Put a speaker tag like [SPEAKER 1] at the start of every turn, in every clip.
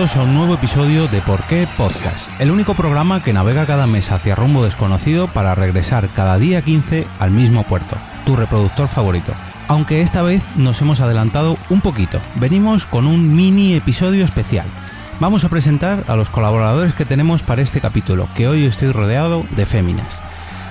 [SPEAKER 1] Bienvenidos a un nuevo episodio de Por qué Podcast, el único programa que navega cada mes hacia rumbo desconocido para regresar cada día 15 al mismo puerto, tu reproductor favorito. Aunque esta vez nos hemos adelantado un poquito, venimos con un mini episodio especial. Vamos a presentar a los colaboradores que tenemos para este capítulo, que hoy estoy rodeado de féminas.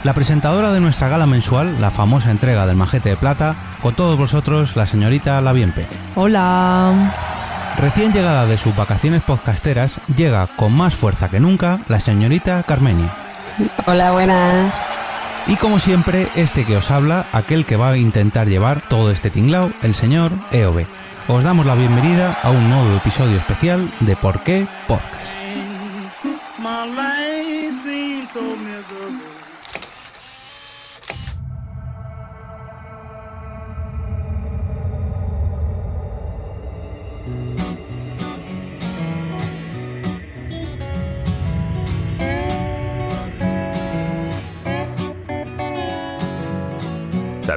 [SPEAKER 1] La presentadora de nuestra gala mensual, la famosa entrega del Majete de Plata, con todos vosotros, la señorita Laviempe.
[SPEAKER 2] Hola.
[SPEAKER 1] Recién llegada de sus vacaciones podcasteras, llega con más fuerza que nunca la señorita Carmenia.
[SPEAKER 3] Hola, buenas.
[SPEAKER 1] Y como siempre, este que os habla, aquel que va a intentar llevar todo este tinglao, el señor EOB. Os damos la bienvenida a un nuevo episodio especial de Por qué Podcast.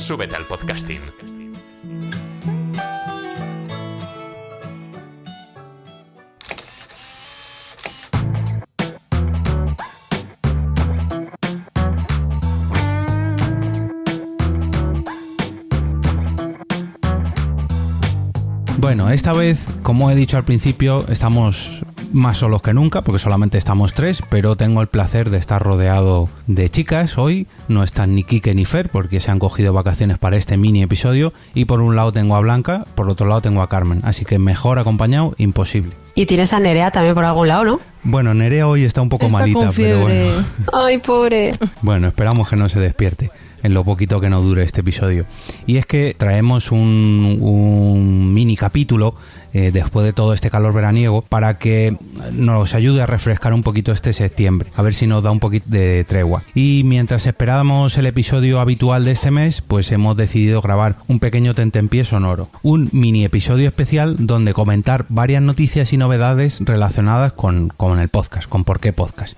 [SPEAKER 4] Súbete al podcasting.
[SPEAKER 1] Bueno, esta vez, como he dicho al principio, estamos más solos que nunca, porque solamente estamos tres, pero tengo el placer de estar rodeado de chicas hoy. No están ni Kike ni Fer, porque se han cogido vacaciones para este mini episodio. Y por un lado tengo a Blanca, por otro lado tengo a Carmen. Así que mejor acompañado, imposible.
[SPEAKER 3] Y tienes a Nerea también por algún lado, ¿no?
[SPEAKER 1] Bueno, Nerea hoy está un poco
[SPEAKER 2] Está
[SPEAKER 1] malita,
[SPEAKER 2] con
[SPEAKER 1] pero bueno.
[SPEAKER 3] Ay, pobre.
[SPEAKER 1] Bueno, esperamos que no se despierte en lo poquito que nos dure este episodio. Y es que traemos un, un capítulo eh, después de todo este calor veraniego para que nos ayude a refrescar un poquito este septiembre, a ver si nos da un poquito de tregua. Y mientras esperábamos el episodio habitual de este mes, pues hemos decidido grabar un pequeño tentempié sonoro, un mini episodio especial donde comentar varias noticias y novedades relacionadas con, con el podcast, con por qué podcast.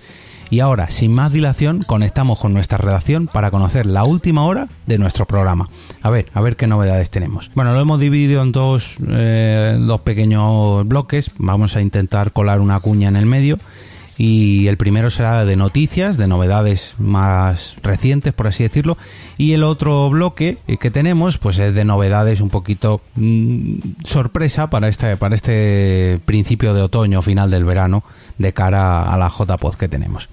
[SPEAKER 1] Y ahora, sin más dilación, conectamos con nuestra redacción para conocer la última hora de nuestro programa. A ver, a ver qué novedades tenemos. Bueno, lo hemos dividido en dos, eh, dos pequeños bloques. Vamos a intentar colar una cuña en el medio. Y el primero será de noticias, de novedades más recientes, por así decirlo. Y el otro bloque que tenemos, pues es de novedades un poquito mm, sorpresa para este, para este principio de otoño, final del verano, de cara a la JPod que tenemos.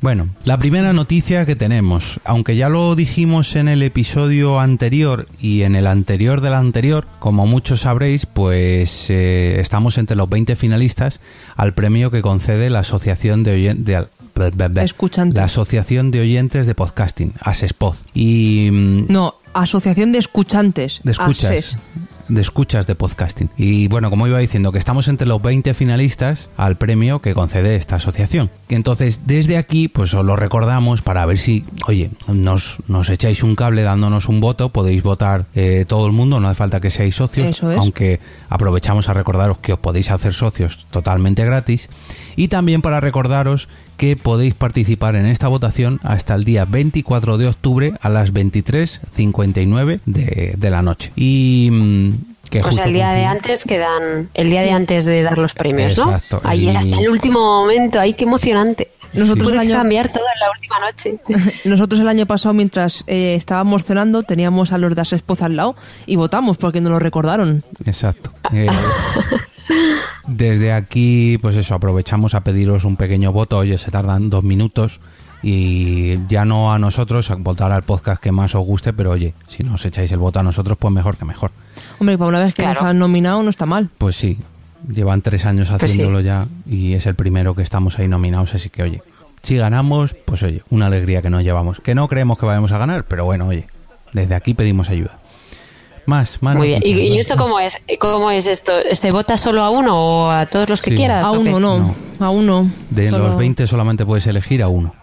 [SPEAKER 1] Bueno, la primera noticia que tenemos, aunque ya lo dijimos en el episodio anterior y en el anterior del anterior, como muchos sabréis, pues eh, estamos entre los 20 finalistas al premio que concede la Asociación de Oyentes...
[SPEAKER 2] Escuchantes.
[SPEAKER 1] La Asociación de Oyentes de Podcasting, ASESPOD. Y mm,
[SPEAKER 2] No, Asociación de Escuchantes.
[SPEAKER 1] de escuchas
[SPEAKER 2] ASES.
[SPEAKER 1] De escuchas de podcasting. Y bueno como iba diciendo que estamos entre los 20 finalistas al premio que concede esta asociación. Entonces desde aquí pues os lo recordamos para ver si oye nos, nos echáis un cable dándonos un voto podéis votar eh, todo el mundo no hace falta que seáis socios
[SPEAKER 2] Eso es.
[SPEAKER 1] aunque aprovechamos a recordaros que os podéis hacer socios totalmente gratis y también para recordaros que podéis participar en esta votación hasta el día 24 de octubre a las 23.59 de, de la noche. Y mm, que
[SPEAKER 3] O sea, el día de antes que dan, el día de antes de dar los premios, ¿no?
[SPEAKER 1] Exacto,
[SPEAKER 3] Ahí
[SPEAKER 1] y-
[SPEAKER 3] hasta el último momento, ahí qué emocionante.
[SPEAKER 2] Nosotros
[SPEAKER 3] Puedes
[SPEAKER 2] el año-
[SPEAKER 3] cambiar todo en la última noche.
[SPEAKER 2] Nosotros el año pasado, mientras eh, estábamos cenando, teníamos a los de Asespoz al lado y votamos porque nos lo recordaron.
[SPEAKER 1] Exacto. Eh, desde aquí, pues eso, aprovechamos a pediros un pequeño voto. Oye, se tardan dos minutos. Y ya no a nosotros, a votar al podcast que más os guste, pero oye, si nos echáis el voto a nosotros, pues mejor que mejor.
[SPEAKER 2] Hombre, para una vez que
[SPEAKER 3] Claro.
[SPEAKER 2] nos han nominado no está mal.
[SPEAKER 1] Pues sí, llevan tres años
[SPEAKER 3] Pues sí.
[SPEAKER 1] haciéndolo ya y es el primero que estamos ahí nominados, así que oye, si ganamos, pues oye, una alegría que nos llevamos. Que no creemos que vayamos a ganar, pero bueno, oye, desde aquí pedimos ayuda. Más, más.
[SPEAKER 3] Muy bien. ¿Y, y esto cómo es? ¿Cómo es esto? ¿Se vota solo a uno o a todos los que
[SPEAKER 1] Sí.
[SPEAKER 3] quieras?
[SPEAKER 2] A uno no,
[SPEAKER 1] No.
[SPEAKER 2] a uno.
[SPEAKER 1] De
[SPEAKER 2] Solo-
[SPEAKER 1] los 20 solamente puedes elegir a uno.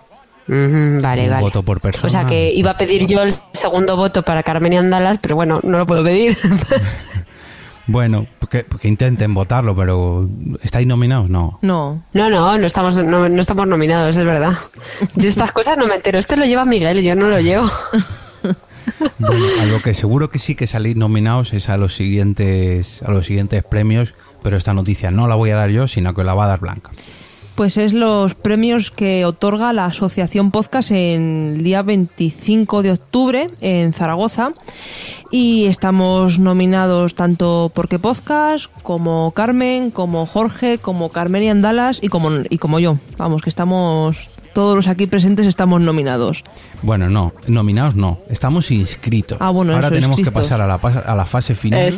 [SPEAKER 3] Ujú, vale,
[SPEAKER 1] Un
[SPEAKER 3] vale.
[SPEAKER 1] voto por persona.
[SPEAKER 3] O sea que iba a pedir yo el segundo voto para Carmen y Andalas, pero bueno, no lo puedo pedir.
[SPEAKER 1] Bueno, que, que intenten votarlo, pero ¿estáis nominados? No.
[SPEAKER 2] No.
[SPEAKER 3] No, no, no estamos, no, no estamos nominados, es verdad. Yo estas cosas no me entero. Esto lo lleva Miguel, yo no lo llevo.
[SPEAKER 1] Bueno, a lo que seguro que sí que salís nominados es a los siguientes a los siguientes premios, pero esta noticia no la voy a dar yo, sino que la va a dar Blanca.
[SPEAKER 2] Pues es los premios que otorga la Asociación Podcast en el día 25 de octubre en Zaragoza. Y estamos nominados tanto porque Podcast, como Carmen, como Jorge, como Carmen y Andalas y como, y como yo. Vamos, que estamos, todos los aquí presentes estamos nominados.
[SPEAKER 1] Bueno, no, nominados no, estamos inscritos.
[SPEAKER 2] Ah, bueno,
[SPEAKER 1] Ahora
[SPEAKER 2] eso,
[SPEAKER 1] tenemos que pasar a la, pas- a la fase final.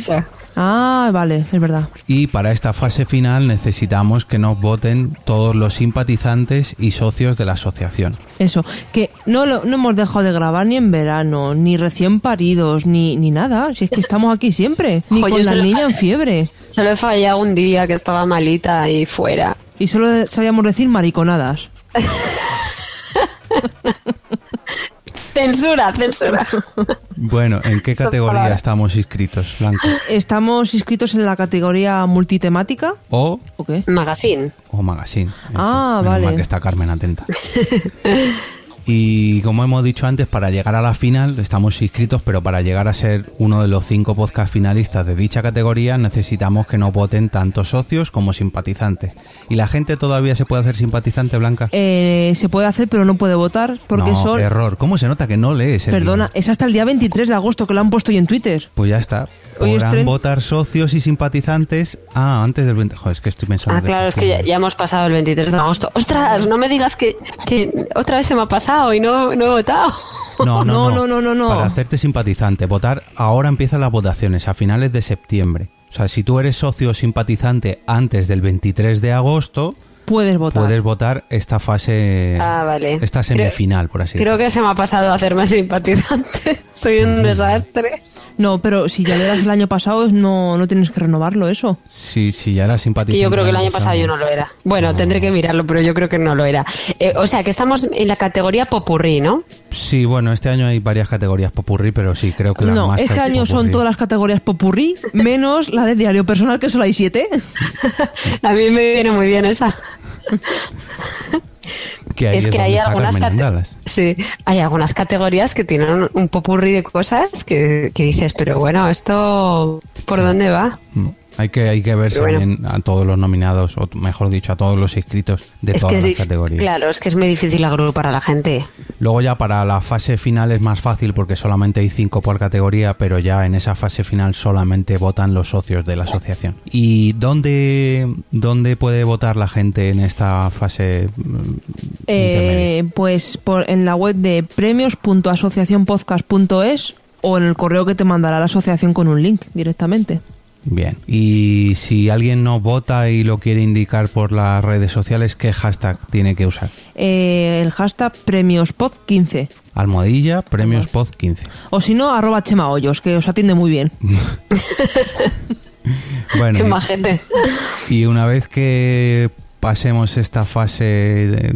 [SPEAKER 2] Ah, vale, es verdad.
[SPEAKER 1] Y para esta fase final necesitamos que nos voten todos los simpatizantes y socios de la asociación.
[SPEAKER 2] Eso, que no, lo- no hemos dejado de grabar ni en verano, ni recién paridos, ni, ni nada. Si es que estamos aquí siempre. Ni con la niña en fiebre.
[SPEAKER 3] Solo he fallado un día que estaba malita y fuera.
[SPEAKER 2] Y solo sabíamos decir mariconadas.
[SPEAKER 3] Censura, censura.
[SPEAKER 1] Bueno, ¿en qué categoría estamos inscritos, Blanco?
[SPEAKER 2] Estamos inscritos en la categoría multitemática.
[SPEAKER 1] O,
[SPEAKER 2] ¿O qué?
[SPEAKER 3] Magazine.
[SPEAKER 1] o magazine. Eso,
[SPEAKER 2] Ah,
[SPEAKER 1] menos
[SPEAKER 2] vale.
[SPEAKER 1] mal que está Carmen atenta. Y como hemos dicho antes, para llegar a la final estamos inscritos, pero para llegar a ser uno de los cinco podcast finalistas de dicha categoría necesitamos que nos voten tanto socios como simpatizantes. ¿Y la gente todavía se puede hacer simpatizante, Blanca?
[SPEAKER 2] Eh, se puede hacer, pero no puede votar. Porque
[SPEAKER 1] no,
[SPEAKER 2] son.
[SPEAKER 1] error. ¿Cómo se nota que no lees el
[SPEAKER 2] Perdona,
[SPEAKER 1] guion?
[SPEAKER 2] es hasta el día 23 de agosto que lo han puesto hoy en Twitter.
[SPEAKER 1] Pues ya está.
[SPEAKER 2] Hoy
[SPEAKER 1] Podrán
[SPEAKER 2] tren-
[SPEAKER 1] votar socios y simpatizantes. Ah, antes del 20. Joder, es que estoy pensando.
[SPEAKER 3] Ah, claro, es que ya, ya hemos pasado el 23 de agosto. ¡Ostras! No me digas que, que otra vez se me ha pasado y no, no he votado.
[SPEAKER 1] No, no,
[SPEAKER 2] No,
[SPEAKER 1] no,
[SPEAKER 2] no, no, no, no.
[SPEAKER 1] Para hacerte simpatizante, votar ahora empiezan las votaciones a finales de septiembre. O sea, si tú eres socio o simpatizante antes del 23 de agosto,
[SPEAKER 2] Puedes votar.
[SPEAKER 1] puedes votar esta fase,
[SPEAKER 3] Ah, vale.
[SPEAKER 1] esta semifinal, por así
[SPEAKER 3] Creo
[SPEAKER 1] decirlo.
[SPEAKER 3] que se me ha pasado hacerme simpatizante. Soy un desastre.
[SPEAKER 2] No, pero si ya le das el año pasado, no, no tienes que renovarlo, eso.
[SPEAKER 1] Si, si ya eras
[SPEAKER 3] Es
[SPEAKER 1] simpatizante.
[SPEAKER 3] que yo creo que el año
[SPEAKER 1] pasado,
[SPEAKER 3] pasado yo no lo era. Bueno, tendré que mirarlo, pero yo creo que no lo era. Eh, o sea, que estamos en la categoría popurrí, ¿no?
[SPEAKER 1] Sí, bueno, este año hay varias categorías popurrí, pero sí, creo que las
[SPEAKER 2] No,
[SPEAKER 1] más
[SPEAKER 2] este año son todas las categorías popurrí, menos la de diario personal, que solo hay siete.
[SPEAKER 3] A mí me viene muy bien esa.
[SPEAKER 1] Que ahí
[SPEAKER 3] es
[SPEAKER 1] es
[SPEAKER 3] que hay algunas, sí, hay algunas categorías que tienen un popurrí de cosas que, que dices, pero bueno, ¿esto por dónde va?
[SPEAKER 1] Mm. Hay que, hay que verse
[SPEAKER 3] bueno.
[SPEAKER 1] bien a todos los nominados, o mejor dicho, a todos los inscritos de
[SPEAKER 3] Es
[SPEAKER 1] todas
[SPEAKER 3] es
[SPEAKER 1] las categorías.
[SPEAKER 3] Claro, es que es muy difícil agrupar a la gente.
[SPEAKER 1] Luego ya para la fase final es más fácil porque solamente hay cinco por categoría, pero ya en esa fase final solamente votan los socios de la asociación. ¿Y dónde, dónde puede votar la gente en esta fase mm?
[SPEAKER 2] Eh, pues por, en la web de premios.asociacionpodcast.es o en el correo que te mandará la asociación con un link directamente.
[SPEAKER 1] Bien. Y si alguien no vota y lo quiere indicar por las redes sociales, ¿qué hashtag tiene que usar?
[SPEAKER 2] Eh, el hashtag premiospod15.
[SPEAKER 1] Almohadilla, premios pod 15.
[SPEAKER 2] O si no, arroba Chema Hoyos, que os atiende muy bien.
[SPEAKER 1] Bueno,
[SPEAKER 3] Qué
[SPEAKER 1] y-
[SPEAKER 3] majete.
[SPEAKER 1] Y una vez que pasemos esta fase,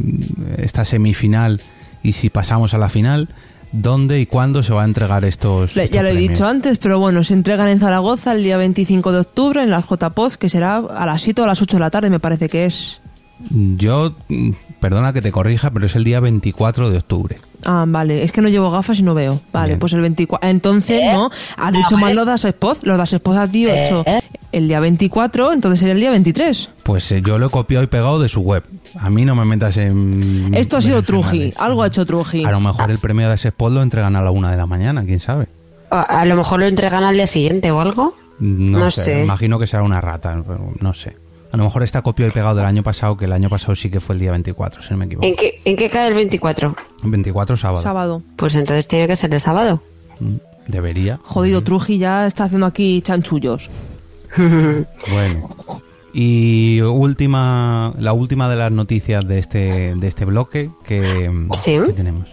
[SPEAKER 1] esta semifinal, y si pasamos a la final, ¿dónde y cuándo se va a entregar estos?
[SPEAKER 2] Le-
[SPEAKER 1] estos
[SPEAKER 2] ya lo he dicho antes, pero bueno, se entregan en Zaragoza el día 25 de octubre en las JPOZ, que será a las 7 o a las 8 de la tarde, me parece que es.
[SPEAKER 1] Yo, mm, perdona que te corrija, pero es el día 24 de octubre.
[SPEAKER 2] Ah, vale, es que no llevo gafas y no veo. Vale,
[SPEAKER 1] Bien.
[SPEAKER 2] pues el 24. Entonces, no, has dicho mal los das Spot, los das Spot has dicho el día 24, entonces sería el día 23.
[SPEAKER 1] Pues eh, yo lo he copiado y pegado de su web. A mí no me metas en...
[SPEAKER 2] Esto ha sido. Truji, algo ha hecho Truji.
[SPEAKER 1] A lo mejor el premio de ese spot lo entregan a la una de la mañana, quién sabe.
[SPEAKER 3] A, a lo mejor lo entregan al día siguiente o algo.
[SPEAKER 1] No,
[SPEAKER 3] No
[SPEAKER 1] sé,
[SPEAKER 3] sé.
[SPEAKER 1] imagino que será una rata, no sé. A lo mejor está copiado y pegado del año pasado, que el año pasado sí que fue el día 24, si no me equivoco.
[SPEAKER 3] ¿En qué, ¿En qué cae el 24?
[SPEAKER 1] 24 sábado.
[SPEAKER 2] Sábado.
[SPEAKER 3] Pues entonces tiene que ser el sábado.
[SPEAKER 1] Mm, Debería.
[SPEAKER 2] Jodido, Truji ya está haciendo aquí chanchullos.
[SPEAKER 1] Bueno. Y última, la última de las noticias de este, de este bloque que,
[SPEAKER 3] Sí.
[SPEAKER 1] que tenemos.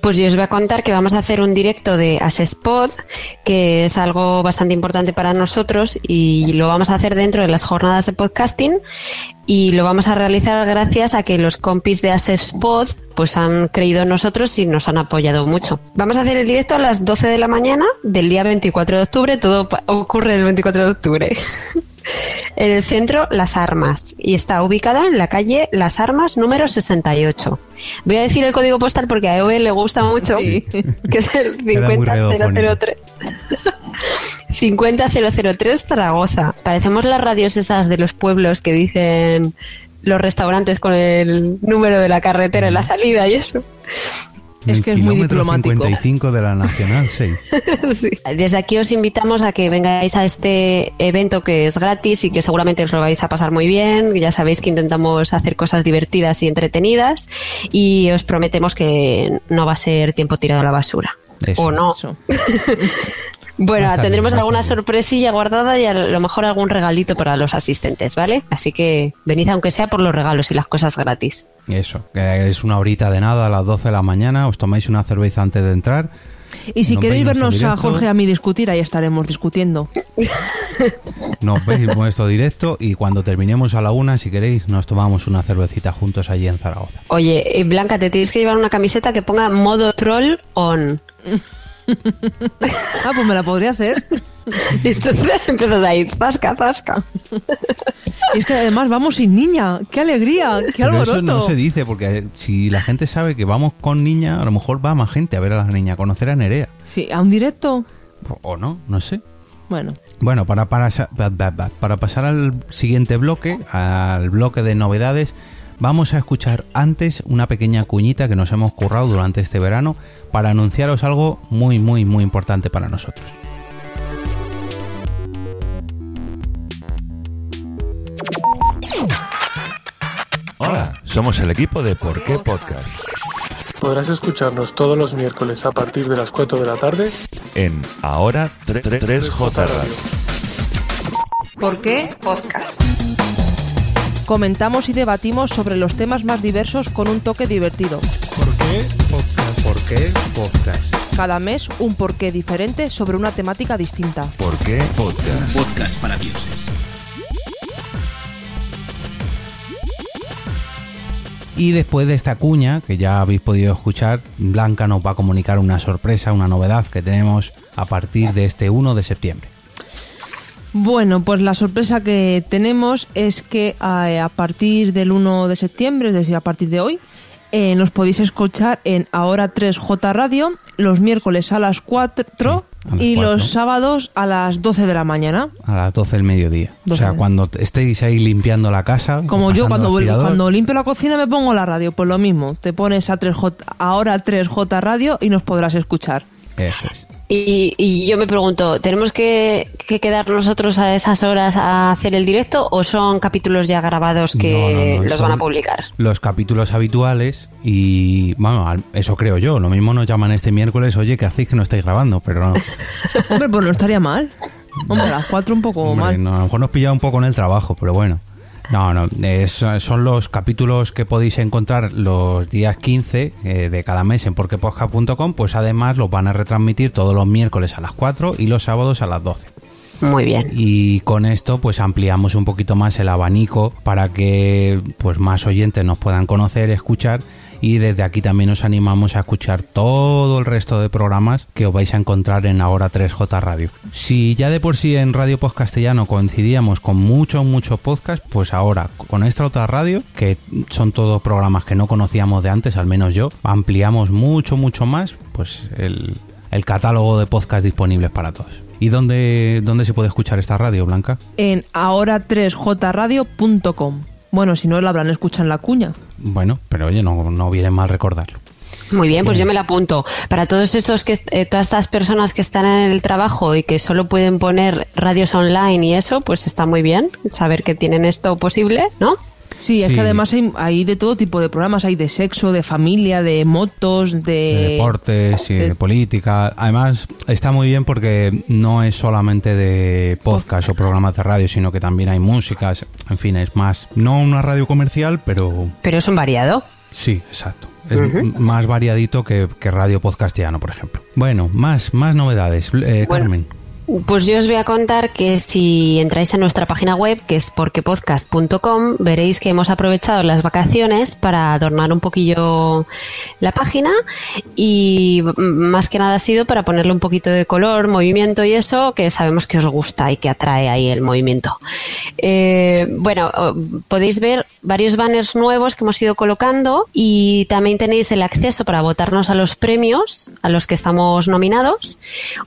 [SPEAKER 3] Pues yo os voy a contar que vamos a hacer un directo de Asespot, que es algo bastante importante para nosotros y lo vamos a hacer dentro de las jornadas de podcasting y lo vamos a realizar gracias a que los compis de Asespot pues han creído en nosotros y nos han apoyado mucho. Vamos a hacer el directo a las 12 de la mañana del día 24 de octubre, todo ocurre el 24 de octubre. En el centro, Las Armas. Y está ubicada en la calle Las Armas número 68. Voy a decir el código postal porque a EOE le gusta mucho,
[SPEAKER 2] Sí.
[SPEAKER 3] que es el
[SPEAKER 1] Queda muy
[SPEAKER 3] 50003. 50003 Zaragoza. Parecemos las radios esas de los pueblos que dicen los restaurantes con el número de la carretera en la salida y eso.
[SPEAKER 2] Es que es muy diplomático.
[SPEAKER 1] 55 de la Nacional 6.
[SPEAKER 3] Sí. Desde aquí os invitamos a que vengáis a este evento que es gratis y que seguramente os lo vais a pasar muy bien. Ya sabéis que intentamos hacer cosas divertidas y entretenidas y os prometemos que no va a ser tiempo tirado a la basura.
[SPEAKER 1] Eso.
[SPEAKER 3] o no.
[SPEAKER 2] Eso.
[SPEAKER 3] Bueno, tendremos alguna sorpresilla guardada y a lo mejor algún regalito para los asistentes, ¿vale? Así que venid aunque sea por los regalos y las cosas gratis.
[SPEAKER 1] Eso, que es una horita de nada a las 12 de la mañana, os tomáis una cerveza antes de entrar.
[SPEAKER 2] Y si
[SPEAKER 1] Nos
[SPEAKER 2] queréis vernos a. Jorge y a mí discutir, ahí estaremos discutiendo.
[SPEAKER 1] Nos veis nuestro directo y cuando terminemos a la una, si queréis, nos tomamos una cervecita juntos allí en Zaragoza.
[SPEAKER 3] Oye, eh, Blanca, te tienes que llevar una camiseta que ponga modo troll on.
[SPEAKER 2] Ah, pues me la podría hacer.
[SPEAKER 3] Y entonces empiezas ahí, zasca, zasca.
[SPEAKER 2] Y es que además vamos sin niña. ¡Qué alegría! ¡Qué
[SPEAKER 1] Pero
[SPEAKER 2] alboroto!
[SPEAKER 1] eso no se dice, porque eh, si la gente sabe que vamos con niña, a lo mejor va más gente a ver a la niña, a conocer a Nerea.
[SPEAKER 2] Sí, a un directo.
[SPEAKER 1] O- no, no sé.
[SPEAKER 2] Bueno,
[SPEAKER 1] Bueno, para, para, para pasar al siguiente bloque, al bloque de novedades, vamos a escuchar antes una pequeña cuñita que nos hemos currado durante este verano para anunciaros algo muy, muy, muy importante para nosotros.
[SPEAKER 5] Hola, somos el equipo de Por qué Podcast
[SPEAKER 6] Podrás escucharnos todos los miércoles a partir de las 4 de la tarde
[SPEAKER 5] en Ahora 3J Radio.
[SPEAKER 2] ¿por qué?
[SPEAKER 3] Podcast.
[SPEAKER 2] Comentamos y debatimos sobre los temas más diversos con un toque divertido.
[SPEAKER 6] ¿Por qué podcast?
[SPEAKER 1] ¿Por qué podcast?
[SPEAKER 2] Cada mes un porqué diferente sobre una temática distinta.
[SPEAKER 5] ¿Por qué Podcast?
[SPEAKER 7] Podcast para dioses.
[SPEAKER 1] Y después de esta cuña, que ya habéis podido escuchar, Blanca nos va a comunicar una sorpresa, una novedad que tenemos a partir de este 1 de septiembre.
[SPEAKER 2] Bueno, pues la sorpresa que tenemos es que eh, a, partir del 1 de septiembre, es decir, a partir de hoy, eh, nos podéis escuchar en Ahora 3J Radio los miércoles a las 4
[SPEAKER 1] A las
[SPEAKER 2] Y los sábados a las 12 de la mañana.
[SPEAKER 1] A las 12 del mediodía. O
[SPEAKER 2] 12.
[SPEAKER 1] sea, cuando estéis ahí limpiando la casa.
[SPEAKER 2] Como yo cuando, cuando limpio la cocina me pongo la radio, pues lo mismo. Te pones a 3J, ahora 3J radio y nos podrás escuchar.
[SPEAKER 1] Eso es.
[SPEAKER 3] Y, y yo me pregunto, ¿tenemos que, que quedar nosotros a esas horas a hacer el directo o son capítulos ya grabados que
[SPEAKER 1] No, no, no,
[SPEAKER 3] los van a publicar?
[SPEAKER 1] Los capítulos habituales y, bueno, al- eso creo yo. Lo mismo nos llaman este miércoles, oye, ¿qué hacéis que no estáis grabando? Pero no.
[SPEAKER 2] Hombre, pues no estaría mal. Hombre, a las 4 un poco
[SPEAKER 1] Hombre,
[SPEAKER 2] mal.
[SPEAKER 1] no, a lo mejor nos pilla un poco en el trabajo, pero bueno. No, no, es- son los capítulos que podéis encontrar los días 15 eh, de cada mes en porquepodcast.com, pues además los van a retransmitir todos los miércoles a las 4 y los sábados a las 12.
[SPEAKER 3] Muy bien.
[SPEAKER 1] Y con esto pues ampliamos un poquito más el abanico para que pues más oyentes nos puedan conocer, escuchar y desde aquí también os animamos a escuchar todo el resto de programas que os vais a encontrar en Ahora 3J Radio. Si ya de por sí en Radio Post Castellano coincidíamos con muchos, muchos podcasts, pues ahora con esta otra radio, que son todos programas que no conocíamos de antes, al menos yo, ampliamos mucho, mucho más pues el, el catálogo de podcasts disponibles para todos. ¿Y dónde, dónde se puede escuchar esta radio, Blanca?
[SPEAKER 2] En ahora3jradio.com. Bueno, si no, la habrán escuchado en la cuña.
[SPEAKER 1] Bueno, pero oye, no, no viene mal recordarlo.
[SPEAKER 3] Muy bien, pues yo me la apunto. Para todos estos que eh, todas estas personas que están en el trabajo y que solo pueden poner radios online y eso, pues está muy bien saber que tienen esto posible, ¿no?
[SPEAKER 2] Sí, es
[SPEAKER 1] Sí.
[SPEAKER 2] que además hay, hay de todo tipo de programas. Hay de sexo, de familia, de motos, de...
[SPEAKER 1] de deportes y de
[SPEAKER 2] de-
[SPEAKER 1] política. Además, está muy bien porque no es solamente de podcast o programas de radio, sino que también hay músicas. En fin, es más, no una radio comercial, pero
[SPEAKER 3] Pero es un variado.
[SPEAKER 1] sí, exacto. Es más variadito que, que radio podcastiano, por ejemplo. Bueno, más, más novedades. Eh,
[SPEAKER 3] Bueno.
[SPEAKER 1] Carmen.
[SPEAKER 3] Pues yo os voy a contar que si entráis en nuestra página web, que es porquepodcast.com, veréis que hemos aprovechado las vacaciones para adornar un poquillo la página y más que nada ha sido para ponerle un poquito de color, movimiento y eso, que sabemos que os gusta y que atrae ahí el movimiento. Eh, bueno, podéis ver varios banners nuevos que hemos ido colocando y también tenéis el acceso para votarnos a los premios a los que estamos nominados,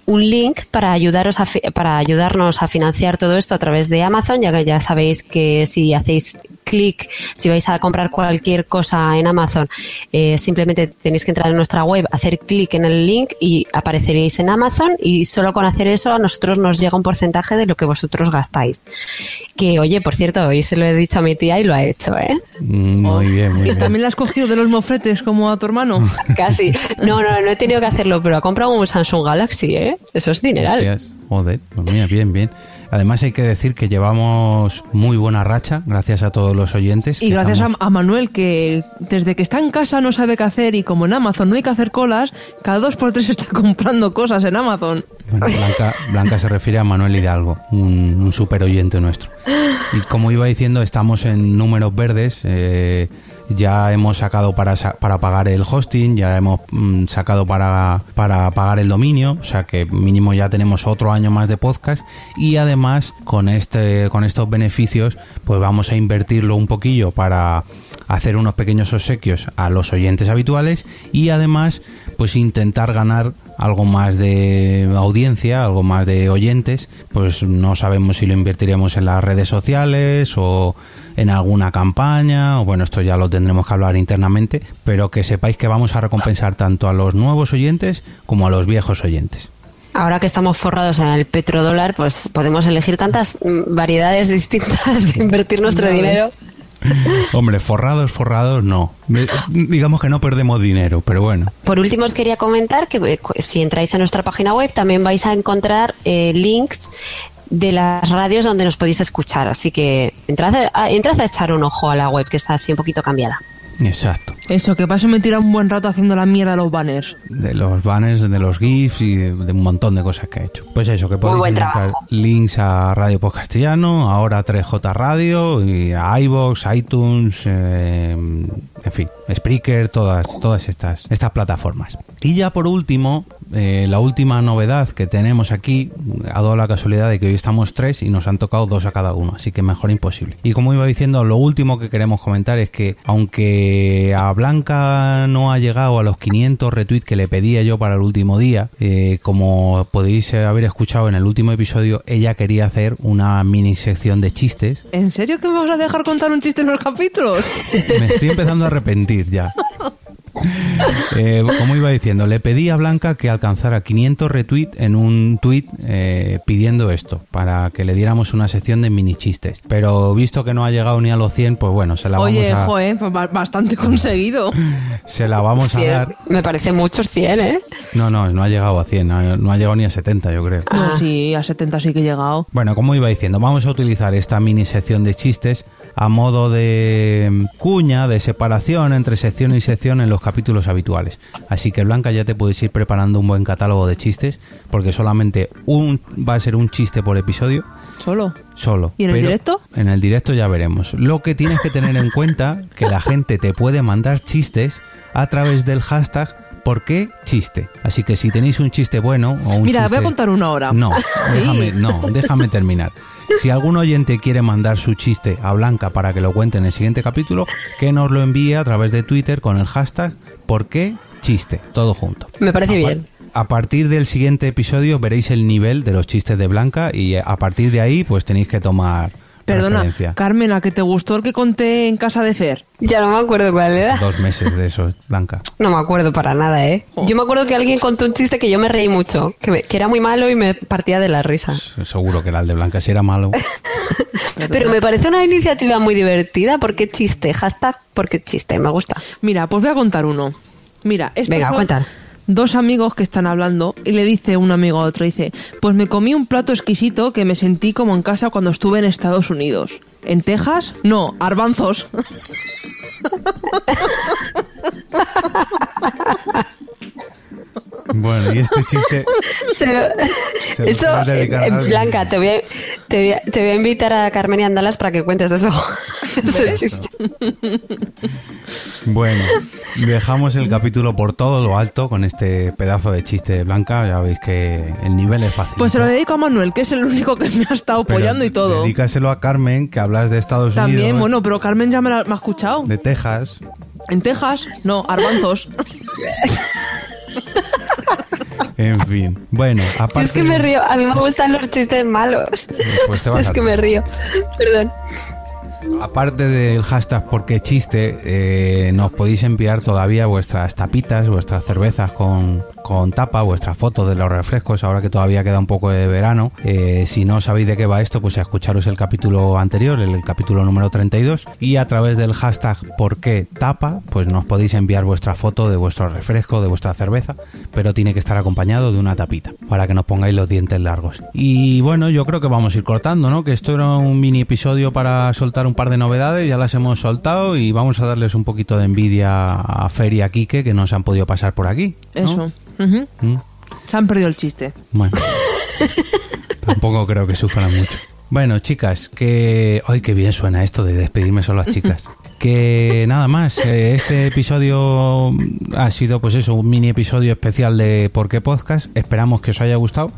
[SPEAKER 3] un link para ayudaros a fi- para ayudarnos a financiar todo esto a través de Amazon, ya que ya sabéis que si hacéis clic, si vais a comprar cualquier cosa en Amazon, eh, simplemente tenéis que entrar en nuestra web, hacer clic en el link y apareceréis en Amazon y solo con hacer eso a nosotros nos llega un porcentaje de lo que vosotros gastáis. Que oye, por cierto, hoy se lo he dicho a mi tía y lo ha hecho, ¿eh?
[SPEAKER 1] Mm, Muy bien, muy
[SPEAKER 2] ¿Y
[SPEAKER 1] bien.
[SPEAKER 2] también la has cogido de los mofletes como a tu hermano?
[SPEAKER 3] Casi. No, no, no he tenido que hacerlo, pero ha comprado un Samsung Galaxy, ¿eh? Eso es dineral.
[SPEAKER 1] Hostias, joder, pues mira, bien, bien. Además hay que decir que llevamos muy buena racha, gracias a todos los oyentes.
[SPEAKER 2] Y gracias a,
[SPEAKER 1] estamos-
[SPEAKER 2] a Manuel, que desde que está en casa no sabe qué hacer y como en Amazon no hay que hacer colas, cada dos por tres está comprando cosas en Amazon.
[SPEAKER 1] Bueno, Blanca, Blanca se refiere a Manuel Hidalgo, un, un super oyente nuestro. Y como iba diciendo, estamos en números verdes. eh, ya hemos sacado para, para pagar el hosting, ya hemos mm, sacado para, para pagar el dominio, o sea que mínimo ya tenemos otro año más de podcast y además con este con estos beneficios pues vamos a invertirlo un poquillo para hacer unos pequeños obsequios a los oyentes habituales y además pues intentar ganar algo más de audiencia, algo más de oyentes, pues no sabemos si lo invertiremos en las redes sociales o en alguna campaña, o bueno, esto ya lo tendremos que hablar internamente, pero que sepáis que vamos a recompensar tanto a los nuevos oyentes como a los viejos oyentes.
[SPEAKER 3] Ahora que estamos forrados en el petrodólar, pues podemos elegir tantas mm, variedades distintas de invertir nuestro dinero.
[SPEAKER 1] Hombre, forrados, forrados, no. Digamos que no perdemos dinero, pero bueno.
[SPEAKER 3] Por último, os quería comentar que eh, si entráis a nuestra página web también vais a encontrar eh, links de las radios donde nos podéis escuchar. Así que entrad a, entrad a echar un ojo a la web que está así un poquito cambiada.
[SPEAKER 1] Exacto.
[SPEAKER 2] Eso, que paso me tira un buen rato haciendo la mierda de los banners.
[SPEAKER 1] de los banners, de los GIFs y de, de un montón de cosas que ha hecho. Pues eso, que podéis encontrar links a Radio Post Castellano, ahora 3J Radio, y a iVoox, iTunes, eh, en fin, Spreaker, todas, todas estas, estas plataformas. Y ya por último, eh, la última novedad que tenemos aquí ha dado la casualidad de que hoy estamos tres y nos han tocado dos a cada uno, así que mejor imposible. Y como iba diciendo, lo último que queremos comentar es que aunque a Blanca no ha llegado a los 500 retweets que le pedía yo para el último día, eh, como podéis haber escuchado en el último episodio, ella quería hacer una mini sección de chistes.
[SPEAKER 2] ¿En serio que me vas a dejar contar un chiste en los capítulos?
[SPEAKER 1] Me estoy empezando a arrepentir ya. Eh, como iba diciendo, le pedí a Blanca que alcanzara 500 retweets en un tweet eh, pidiendo esto, para que le diéramos una sección de mini chistes. Pero visto que no ha llegado ni a los 100, pues bueno, se la
[SPEAKER 2] Oye,
[SPEAKER 1] vamos a...
[SPEAKER 2] joe, pues ba- bastante conseguido.
[SPEAKER 1] Se la vamos a
[SPEAKER 3] 100.
[SPEAKER 1] dar...
[SPEAKER 3] Me parece muchos 100, ¿eh?
[SPEAKER 1] No, no, no ha llegado a 100, no, no ha llegado ni a 70, yo creo.
[SPEAKER 2] No, sí, a 70 sí que he llegado.
[SPEAKER 1] Bueno, como iba diciendo, vamos a utilizar esta mini sección de chistes a modo de cuña, de separación entre sección y sección en los capítulos habituales. Así que Blanca ya te puedes ir preparando un buen catálogo de chistes, porque solamente un va a ser un chiste por episodio,
[SPEAKER 2] Solo.
[SPEAKER 1] solo.
[SPEAKER 2] ¿Y en el directo?
[SPEAKER 1] En el directo ya veremos. Lo que tienes que tener en cuenta que la gente te puede mandar chistes a través del hashtag ¿Por qué chiste? Así que si tenéis un chiste bueno o un
[SPEAKER 2] Mira, voy a contar una ahora.
[SPEAKER 1] No, déjame, no, déjame terminar. Si algún oyente quiere mandar su chiste a Blanca para que lo cuente en el siguiente capítulo, que nos lo envíe a través de Twitter con el hashtag ¿Por qué chiste? Todo junto.
[SPEAKER 3] Me parece
[SPEAKER 1] A
[SPEAKER 3] bien.
[SPEAKER 1] A partir del siguiente episodio veréis el nivel de los chistes de Blanca y a partir de ahí pues tenéis que tomar
[SPEAKER 2] Perdona,
[SPEAKER 1] referencia.
[SPEAKER 2] Carmen, ¿a que te gustó el que conté en casa de Fer?
[SPEAKER 3] Ya no me acuerdo cuál era.
[SPEAKER 1] Dos meses de eso, Blanca.
[SPEAKER 3] No me acuerdo para nada, ¿eh? Yo me acuerdo que alguien contó un chiste que yo me reí mucho, que, me- que era muy malo y me partía de la risa.
[SPEAKER 1] Seguro que era el de Blanca, si era malo.
[SPEAKER 3] Pero me parece una iniciativa muy divertida. ¿Por qué chiste? Hashtag ¿por qué chiste? Me gusta.
[SPEAKER 2] Mira, pues voy a contar uno. Mira, estos
[SPEAKER 3] Venga, cuenta.
[SPEAKER 2] Dos amigos que están hablando y le dice un amigo a otro, dice, pues me comí un plato exquisito que me sentí como en casa cuando estuve en Estados Unidos. ¿En Texas? No, arbanzos.
[SPEAKER 1] Bueno, y este chiste...
[SPEAKER 3] Se lo-
[SPEAKER 1] Se
[SPEAKER 3] eso. Blanca, te voy, a, te, voy a, te voy a invitar a Carmen y Andalas para que cuentes eso. Ese chiste.
[SPEAKER 1] Bueno, dejamos el capítulo por todo lo alto con este pedazo de chiste de Blanca. Ya veis que el nivel es fácil.
[SPEAKER 2] Pues se lo dedico a Manuel, que es el único que me ha estado apoyando y todo.
[SPEAKER 1] Dedícaselo a Carmen, que hablas de Estados
[SPEAKER 2] También,
[SPEAKER 1] Unidos,
[SPEAKER 2] bueno, pero Carmen ya me, la- me ha escuchado.
[SPEAKER 1] de Texas.
[SPEAKER 2] ¿En Texas? No, arbanzos.
[SPEAKER 1] En fin. Bueno, aparte.
[SPEAKER 3] Yo es que me río. A mí me gustan los chistes malos.
[SPEAKER 1] Pues te vas
[SPEAKER 3] es
[SPEAKER 1] a
[SPEAKER 3] que me río. Perdón.
[SPEAKER 1] Aparte del hashtag porque chiste, eh, nos podéis enviar todavía vuestras tapitas, vuestras cervezas con, con tapa, vuestras fotos de los refrescos, ahora que todavía queda un poco de verano. Eh, si no sabéis de qué va esto, pues escucharos el capítulo anterior, el, capítulo número 32, y a través del hashtag porque tapa, pues nos podéis enviar vuestra foto de vuestro refresco, de vuestra cerveza, pero tiene que estar acompañado de una tapita, para que nos pongáis los dientes largos. Y bueno, yo creo que vamos a ir cortando, ¿no? Que esto era un mini episodio para soltar un par de novedades, ya las hemos soltado y vamos a darles un poquito de envidia a Fer y a Quique que nos han podido pasar por aquí. ¿no?
[SPEAKER 2] Eso.
[SPEAKER 1] Mm,
[SPEAKER 2] Se han perdido el chiste.
[SPEAKER 1] Bueno, tampoco creo que sufran mucho. Bueno, chicas, que... ¡Ay, qué bien suena esto de despedirme solo a las chicas! Que nada más, eh, este episodio ha sido pues eso, un mini episodio especial de Por qué Podcast. Esperamos que os haya gustado,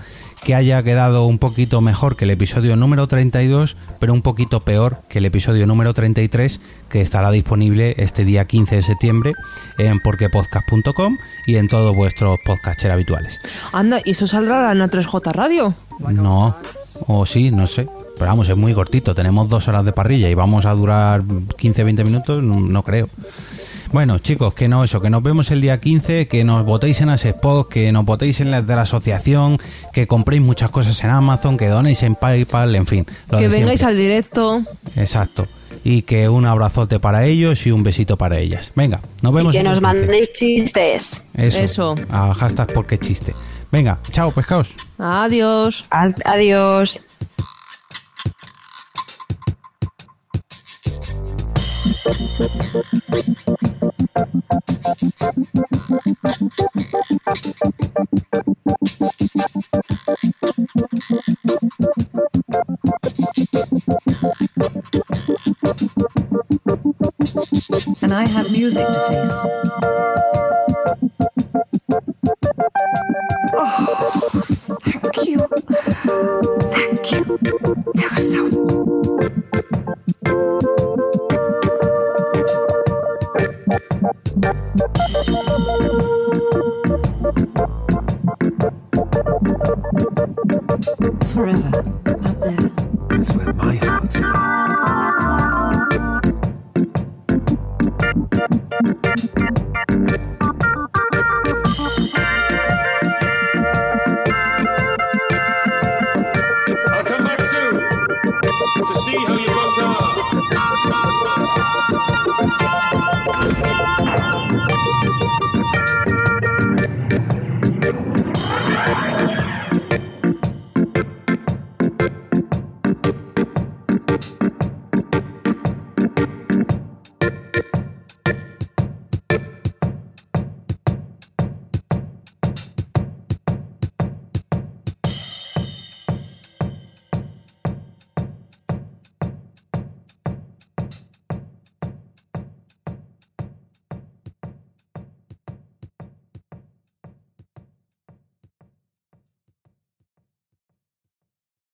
[SPEAKER 1] que haya quedado un poquito mejor que el episodio número 32, pero un poquito peor que el episodio número 33, que estará disponible este día 15 de septiembre en porquepodcast.com y en todos vuestros podcasters habituales.
[SPEAKER 2] Anda, ¿y eso saldrá en la 3J Radio?
[SPEAKER 1] No, o sí, no sé. Pero vamos, es muy cortito. Tenemos dos horas de parrilla y vamos a durar 15-20 minutos, no, no creo. Bueno, chicos, que no eso, que nos vemos el día 15, que nos votéis en Asespod, que nos votéis en las de la asociación, que compréis muchas cosas en Amazon, que donéis en PayPal, en fin. lo
[SPEAKER 2] que
[SPEAKER 1] de
[SPEAKER 2] vengáis
[SPEAKER 1] siempre.
[SPEAKER 2] al directo.
[SPEAKER 1] Exacto. Y que un abrazote para ellos y un besito para ellas. Venga, nos
[SPEAKER 3] Y
[SPEAKER 1] vemos
[SPEAKER 3] que
[SPEAKER 1] en el
[SPEAKER 3] nos
[SPEAKER 1] 15.
[SPEAKER 3] mandéis chistes.
[SPEAKER 1] Eso.
[SPEAKER 2] Eso.
[SPEAKER 1] A hashtag porque chiste. Venga, chao, pescados.
[SPEAKER 2] Adiós.
[SPEAKER 3] Ad- Adiós.
[SPEAKER 7] And I have music to face.